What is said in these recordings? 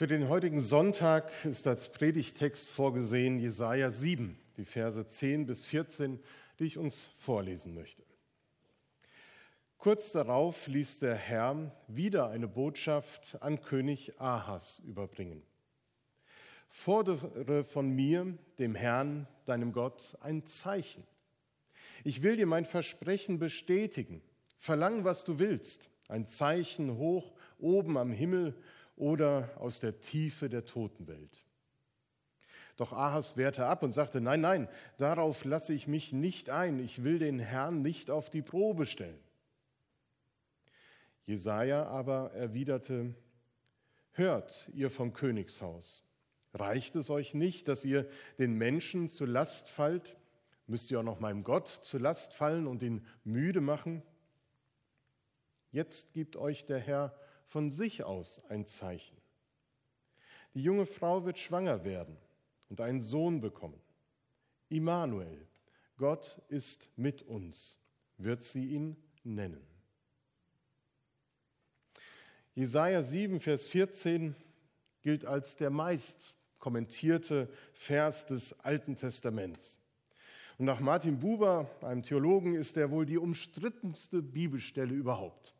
Für den heutigen Sonntag ist als Predigtext vorgesehen Jesaja 7, die Verse 10 bis 14, die ich uns vorlesen möchte. Kurz darauf ließ der Herr wieder eine Botschaft an König Ahas überbringen. Fordere von mir, dem Herrn, deinem Gott, ein Zeichen. Ich will dir mein Versprechen bestätigen. Verlang, was du willst. Ein Zeichen hoch oben am Himmel oder aus der Tiefe der Totenwelt. Doch Ahas wehrte ab und sagte, nein, nein, darauf lasse ich mich nicht ein. Ich will den Herrn nicht auf die Probe stellen. Jesaja aber erwiderte: Hört, ihr vom Königshaus, reicht es euch nicht, dass ihr den Menschen zur Last fallt? Müsst ihr auch noch meinem Gott zur Last fallen und ihn müde machen? Jetzt gibt euch der Herr von sich aus ein Zeichen. Die junge Frau wird schwanger werden und einen Sohn bekommen. Immanuel, Gott ist mit uns, wird sie ihn nennen. Jesaja 7, Vers 14 gilt als der meist kommentierte Vers des Alten Testaments. Und nach Martin Buber, einem Theologen, ist er wohl die umstrittenste Bibelstelle überhaupt.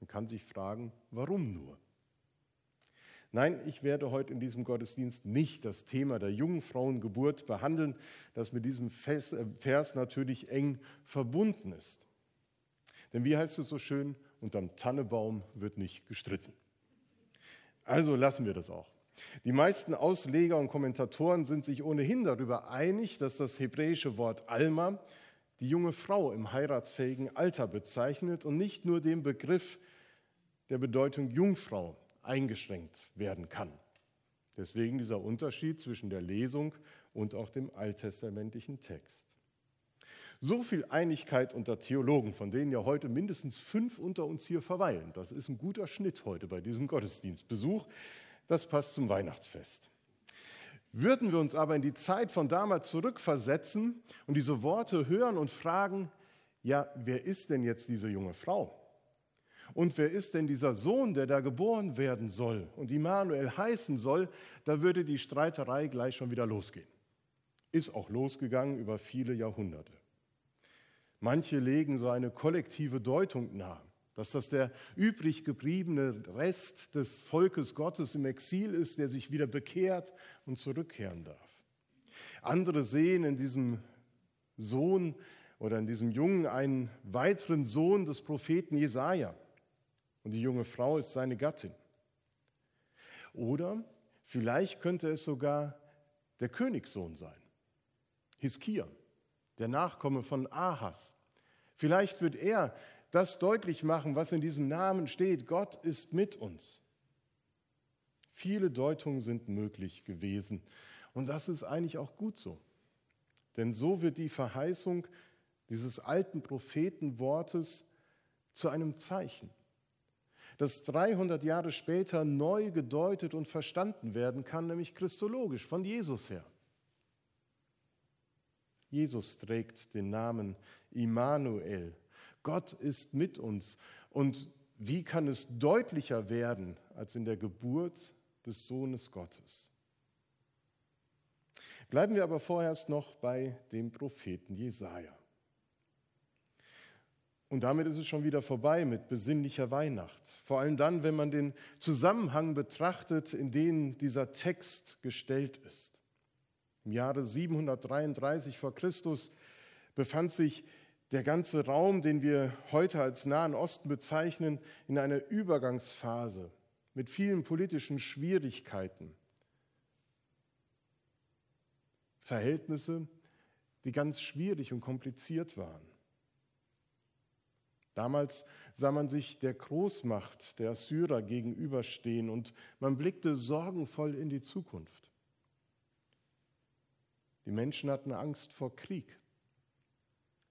Man kann sich fragen, warum nur? Nein, ich werde heute in diesem Gottesdienst nicht das Thema der Jungfrauengeburt behandeln, das mit diesem äh, Vers natürlich eng verbunden ist. Denn wie heißt es so schön, unterm Tannebaum wird nicht gestritten. Also lassen wir das auch. Die meisten Ausleger und Kommentatoren sind sich ohnehin darüber einig, dass das hebräische Wort Alma die junge Frau im heiratsfähigen Alter bezeichnet und nicht nur dem Begriff der Bedeutung Jungfrau eingeschränkt werden kann. Deswegen dieser Unterschied zwischen der Lesung und auch dem alttestamentlichen Text. So viel Einigkeit unter Theologen, von denen ja heute mindestens fünf unter uns hier verweilen. Das ist ein guter Schnitt heute bei diesem Gottesdienstbesuch. Das passt zum Weihnachtsfest. Würden wir uns aber in die Zeit von damals zurückversetzen und diese Worte hören und fragen, ja, wer ist denn jetzt diese junge Frau? Und wer ist denn dieser Sohn, der da geboren werden soll und Immanuel heißen soll, da würde die Streiterei gleich schon wieder losgehen. Ist auch losgegangen über viele Jahrhunderte. Manche legen so eine kollektive Deutung nahe, dass das der übrig gebliebene Rest des Volkes Gottes im Exil ist, der sich wieder bekehrt und zurückkehren darf. Andere sehen in diesem Sohn oder in diesem Jungen einen weiteren Sohn des Propheten Jesaja. Und die junge Frau ist seine Gattin. Oder vielleicht könnte es sogar der Königssohn sein, Hiskia der Nachkomme von Ahas. Vielleicht wird er das deutlich machen, was in diesem Namen steht. Gott ist mit uns. Viele Deutungen sind möglich gewesen. Und das ist eigentlich auch gut so. Denn so wird die Verheißung dieses alten Prophetenwortes zu einem Zeichen, das 300 Jahre später neu gedeutet und verstanden werden kann, nämlich christologisch von Jesus her. Jesus trägt den Namen Immanuel. Gott ist mit uns. Und wie kann es deutlicher werden als in der Geburt des Sohnes Gottes? Bleiben wir aber vorerst noch bei dem Propheten Jesaja. Und damit ist es schon wieder vorbei mit besinnlicher Weihnacht. Vor allem dann, wenn man den Zusammenhang betrachtet, in den dieser Text gestellt ist. Im Jahre 733 vor Christus befand sich der ganze Raum, den wir heute als Nahen Osten bezeichnen, in einer Übergangsphase mit vielen politischen Schwierigkeiten. Verhältnisse, die ganz schwierig und kompliziert waren. Damals sah man sich der Großmacht der Assyrer gegenüberstehen und man blickte sorgenvoll in die Zukunft. Die Menschen hatten Angst vor Krieg,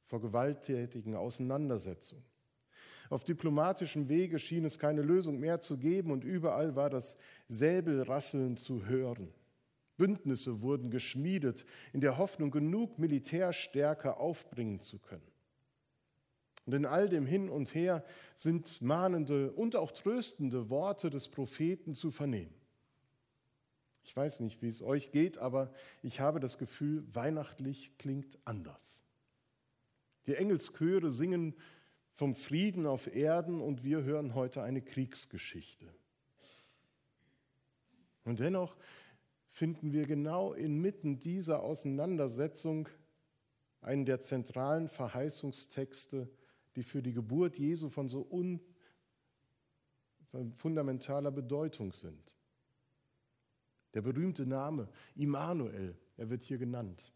vor gewalttätigen Auseinandersetzungen. Auf diplomatischem Wege schien es keine Lösung mehr zu geben und überall war das Säbelrasseln zu hören. Bündnisse wurden geschmiedet, in der Hoffnung, genug Militärstärke aufbringen zu können. Und in all dem Hin und Her sind mahnende und auch tröstende Worte des Propheten zu vernehmen. Ich weiß nicht, wie es euch geht, aber ich habe das Gefühl, weihnachtlich klingt anders. Die Engelschöre singen vom Frieden auf Erden und wir hören heute eine Kriegsgeschichte. Und dennoch finden wir genau inmitten dieser Auseinandersetzung einen der zentralen Verheißungstexte, die für die Geburt Jesu von so un fundamentaler Bedeutung sind. Der berühmte Name Immanuel, er wird hier genannt.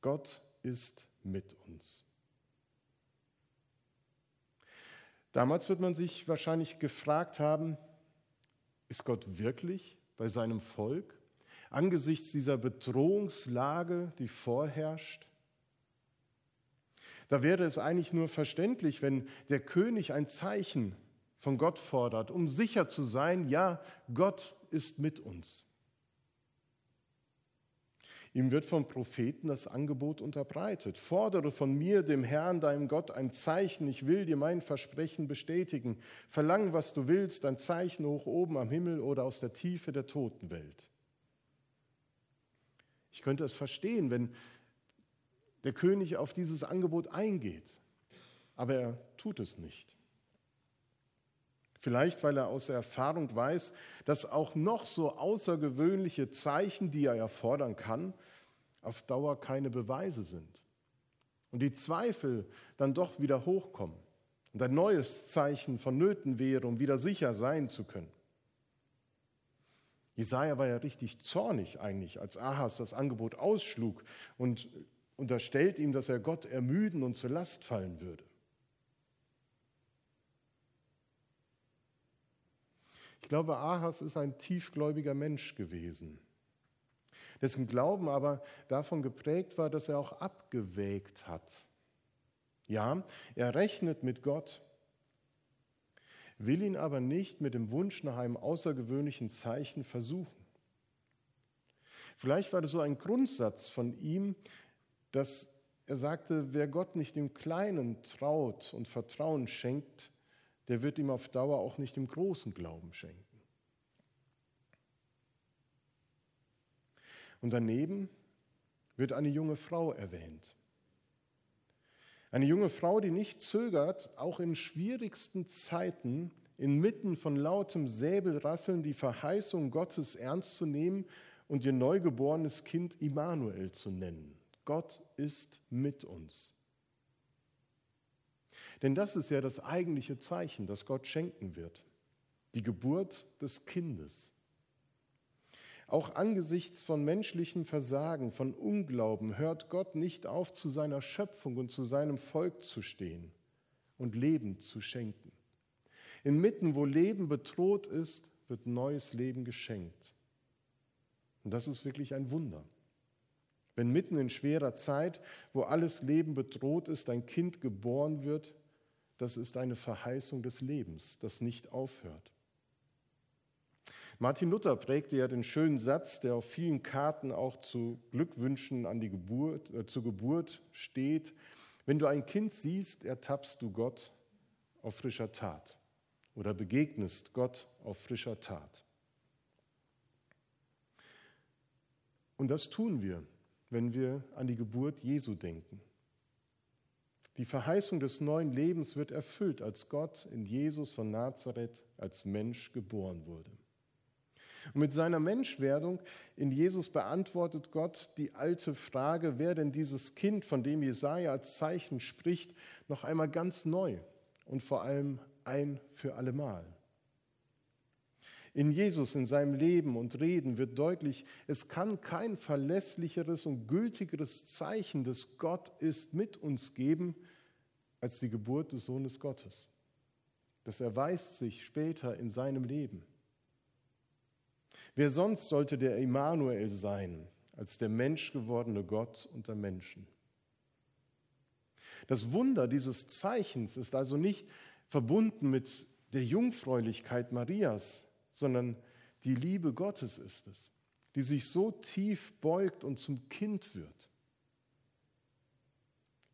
Gott ist mit uns. Damals wird man sich wahrscheinlich gefragt haben, ist Gott wirklich bei seinem Volk angesichts dieser Bedrohungslage, die vorherrscht? Da wäre es eigentlich nur verständlich, wenn der König ein Zeichen von Gott fordert, um sicher zu sein, ja, Gott ist mit uns. Ihm wird vom Propheten das Angebot unterbreitet. Fordere von mir, dem Herrn, deinem Gott, ein Zeichen. Ich will dir mein Versprechen bestätigen. Verlang, was du willst, ein Zeichen hoch oben am Himmel oder aus der Tiefe der Totenwelt. Ich könnte es verstehen, wenn der König auf dieses Angebot eingeht. Aber er tut es nicht. Vielleicht, weil er aus Erfahrung weiß, dass auch noch so außergewöhnliche Zeichen, die er erfordern kann, auf Dauer keine Beweise sind. Und die Zweifel dann doch wieder hochkommen und ein neues Zeichen vonnöten wäre, um wieder sicher sein zu können. Jesaja war ja richtig zornig eigentlich, als Ahas das Angebot ausschlug und unterstellt ihm, dass er Gott ermüden und zur Last fallen würde. Ich glaube, Ahas ist ein tiefgläubiger Mensch gewesen, dessen Glauben aber davon geprägt war, dass er auch abgewägt hat. Ja, er rechnet mit Gott, will ihn aber nicht mit dem Wunsch nach einem außergewöhnlichen Zeichen versuchen. Vielleicht war das so ein Grundsatz von ihm, dass er sagte, wer Gott nicht im Kleinen traut und Vertrauen schenkt, der wird ihm auf Dauer auch nicht im großen Glauben schenken. Und daneben wird eine junge Frau erwähnt. Eine junge Frau, die nicht zögert, auch in schwierigsten Zeiten inmitten von lautem Säbelrasseln die Verheißung Gottes ernst zu nehmen und ihr neugeborenes Kind Immanuel zu nennen. Gott ist mit uns. Denn das ist ja das eigentliche Zeichen, das Gott schenken wird. Die Geburt des Kindes. Auch angesichts von menschlichem Versagen, von Unglauben, hört Gott nicht auf, zu seiner Schöpfung und zu seinem Volk zu stehen und Leben zu schenken. Inmitten, wo Leben bedroht ist, wird neues Leben geschenkt. Und das ist wirklich ein Wunder. Wenn mitten in schwerer Zeit, wo alles Leben bedroht ist, ein Kind geboren wird, das ist eine Verheißung des Lebens, das nicht aufhört. Martin Luther prägte ja den schönen Satz, der auf vielen Karten auch zu Glückwünschen an die Geburt, äh, zur Geburt steht. Wenn du ein Kind siehst, ertappst du Gott auf frischer Tat oder begegnest Gott auf frischer Tat. Und das tun wir, wenn wir an die Geburt Jesu denken. Die Verheißung des neuen Lebens wird erfüllt, als Gott in Jesus von Nazareth als Mensch geboren wurde. Und mit seiner Menschwerdung in Jesus beantwortet Gott die alte Frage, wer denn dieses Kind, von dem Jesaja als Zeichen spricht, noch einmal ganz neu und vor allem ein für allemal. In Jesus, in seinem Leben und Reden wird deutlich, es kann kein verlässlicheres und gültigeres Zeichen des Gott ist mit uns geben, als die Geburt des Sohnes Gottes. Das erweist sich später in seinem Leben. Wer sonst sollte der Immanuel sein, als der menschgewordene Gott unter Menschen? Das Wunder dieses Zeichens ist also nicht verbunden mit der Jungfräulichkeit Marias, sondern die Liebe Gottes ist es, die sich so tief beugt und zum Kind wird.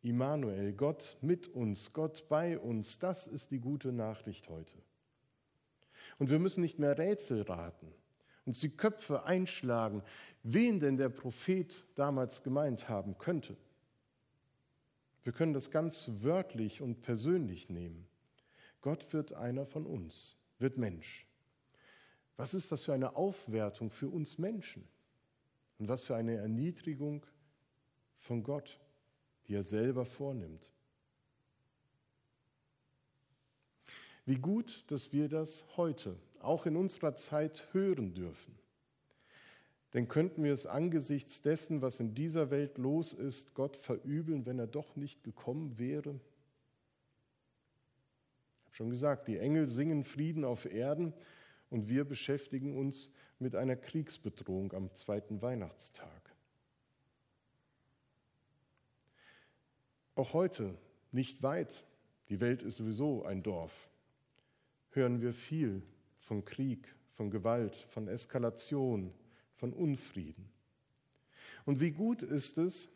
Immanuel, Gott mit uns, Gott bei uns, das ist die gute Nachricht heute. Und wir müssen nicht mehr Rätsel raten uns die Köpfe einschlagen, wen denn der Prophet damals gemeint haben könnte. Wir können das ganz wörtlich und persönlich nehmen. Gott wird einer von uns, wird Mensch. Was ist das für eine Aufwertung für uns Menschen? Und was für eine Erniedrigung von Gott, die er selber vornimmt. Wie gut, dass wir das heute, auch in unserer Zeit, hören dürfen. Denn könnten wir es angesichts dessen, was in dieser Welt los ist, Gott verübeln, wenn er doch nicht gekommen wäre? Ich habe schon gesagt, die Engel singen Frieden auf Erden und wir beschäftigen uns mit einer Kriegsbedrohung am zweiten Weihnachtstag. Auch heute, nicht weit, die Welt ist sowieso ein Dorf, hören wir viel von Krieg, von Gewalt, von Eskalation, von Unfrieden. Und wie gut ist es,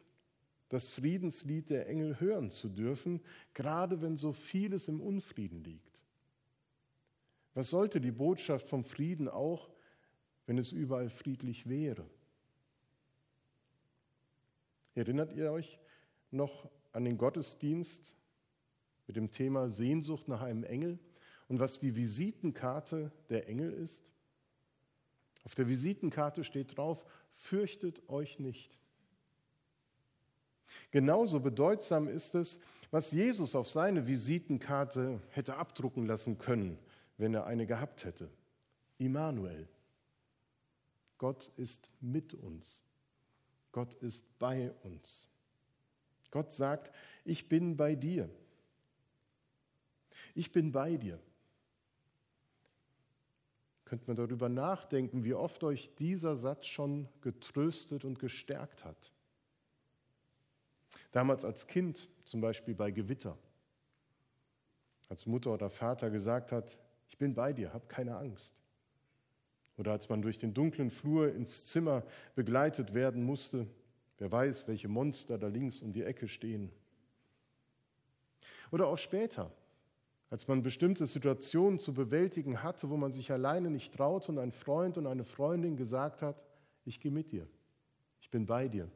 das Friedenslied der Engel hören zu dürfen, gerade wenn so vieles im Unfrieden liegt. Was sollte die Botschaft vom Frieden auch, wenn es überall friedlich wäre? Erinnert ihr euch noch an den Gottesdienst mit dem Thema Sehnsucht nach einem Engel und was die Visitenkarte der Engel ist? Auf der Visitenkarte steht drauf, fürchtet euch nicht. Genauso bedeutsam ist es, was Jesus auf seine Visitenkarte hätte abdrucken lassen können, wenn er eine gehabt hätte. Immanuel. Gott ist mit uns. Gott ist bei uns. Gott sagt, ich bin bei dir. Ich bin bei dir. Könnt man darüber nachdenken, wie oft euch dieser Satz schon getröstet und gestärkt hat. Damals als Kind, zum Beispiel bei Gewitter, als Mutter oder Vater gesagt hat, ich bin bei dir, hab keine Angst. Oder als man durch den dunklen Flur ins Zimmer begleitet werden musste, wer weiß, welche Monster da links um die Ecke stehen. Oder auch später, als man bestimmte Situationen zu bewältigen hatte, wo man sich alleine nicht traute und ein Freund und eine Freundin gesagt hat, ich gehe mit dir, ich bin bei dir.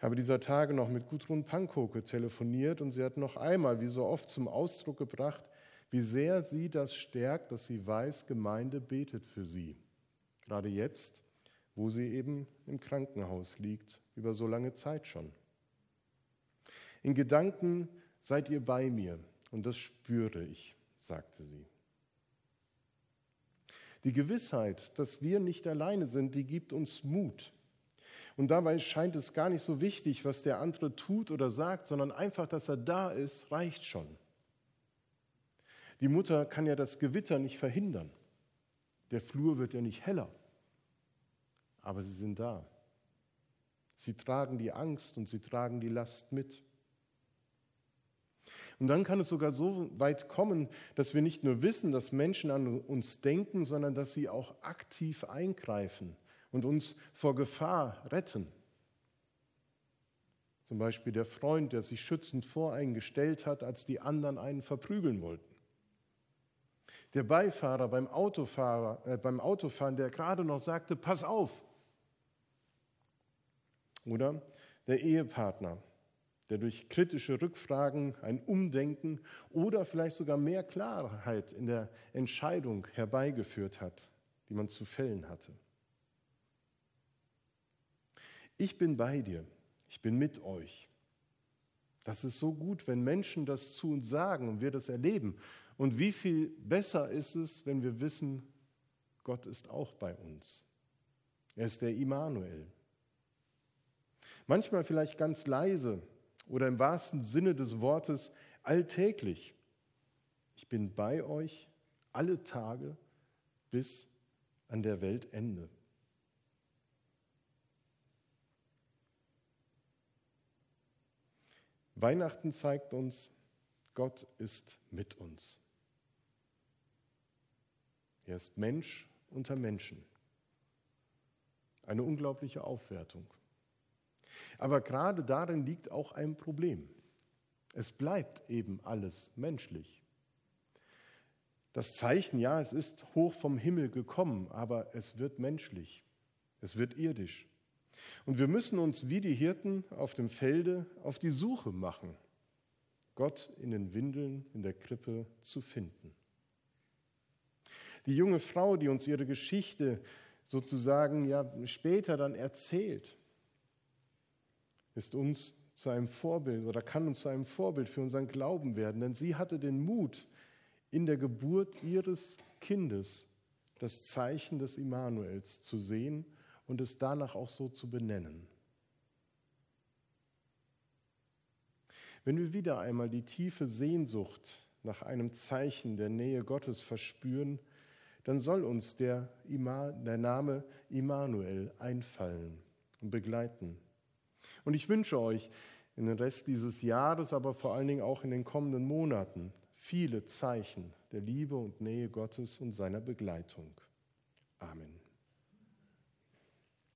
Ich habe dieser Tage noch mit Gudrun Pankoke telefoniert und sie hat noch einmal, wie so oft, zum Ausdruck gebracht, wie sehr sie das stärkt, dass sie weiß, Gemeinde betet für sie. Gerade jetzt, wo sie eben im Krankenhaus liegt, über so lange Zeit schon. In Gedanken seid ihr bei mir und das spüre ich, sagte sie. Die Gewissheit, dass wir nicht alleine sind, die gibt uns Mut. Und dabei scheint es gar nicht so wichtig, was der andere tut oder sagt, sondern einfach, dass er da ist, reicht schon. Die Mutter kann ja das Gewitter nicht verhindern. Der Flur wird ja nicht heller. Aber sie sind da. Sie tragen die Angst und sie tragen die Last mit. Und dann kann es sogar so weit kommen, dass wir nicht nur wissen, dass Menschen an uns denken, sondern dass sie auch aktiv eingreifen und uns vor Gefahr retten. Zum Beispiel der Freund, der sich schützend voreingestellt hat, als die anderen einen verprügeln wollten. Der Beifahrer beim, Autofahrer, äh, beim Autofahren, der gerade noch sagte, pass auf. Oder der Ehepartner, der durch kritische Rückfragen ein Umdenken oder vielleicht sogar mehr Klarheit in der Entscheidung herbeigeführt hat, die man zu fällen hatte. Ich bin bei dir, ich bin mit euch. Das ist so gut, wenn Menschen das zu uns sagen und wir das erleben. Und wie viel besser ist es, wenn wir wissen, Gott ist auch bei uns. Er ist der Immanuel. Manchmal vielleicht ganz leise oder im wahrsten Sinne des Wortes alltäglich. Ich bin bei euch alle Tage bis an der Weltende. Weihnachten zeigt uns, Gott ist mit uns. Er ist Mensch unter Menschen. Eine unglaubliche Aufwertung. Aber gerade darin liegt auch ein Problem. Es bleibt eben alles menschlich. Das Zeichen, ja, es ist hoch vom Himmel gekommen, aber es wird menschlich, es wird irdisch. Und wir müssen uns wie die Hirten auf dem Felde auf die Suche machen, Gott in den Windeln in der Krippe zu finden. Die junge Frau, die uns ihre Geschichte sozusagen ja später dann erzählt, ist uns zu einem Vorbild oder kann uns zu einem Vorbild für unseren Glauben werden, denn sie hatte den Mut, in der Geburt ihres Kindes das Zeichen des Immanuels zu sehen und es danach auch so zu benennen. Wenn wir wieder einmal die tiefe Sehnsucht nach einem Zeichen der Nähe Gottes verspüren, dann soll uns der, der Name Immanuel einfallen und begleiten. Und ich wünsche euch in den Rest dieses Jahres, aber vor allen Dingen auch in den kommenden Monaten viele Zeichen der Liebe und Nähe Gottes und seiner Begleitung.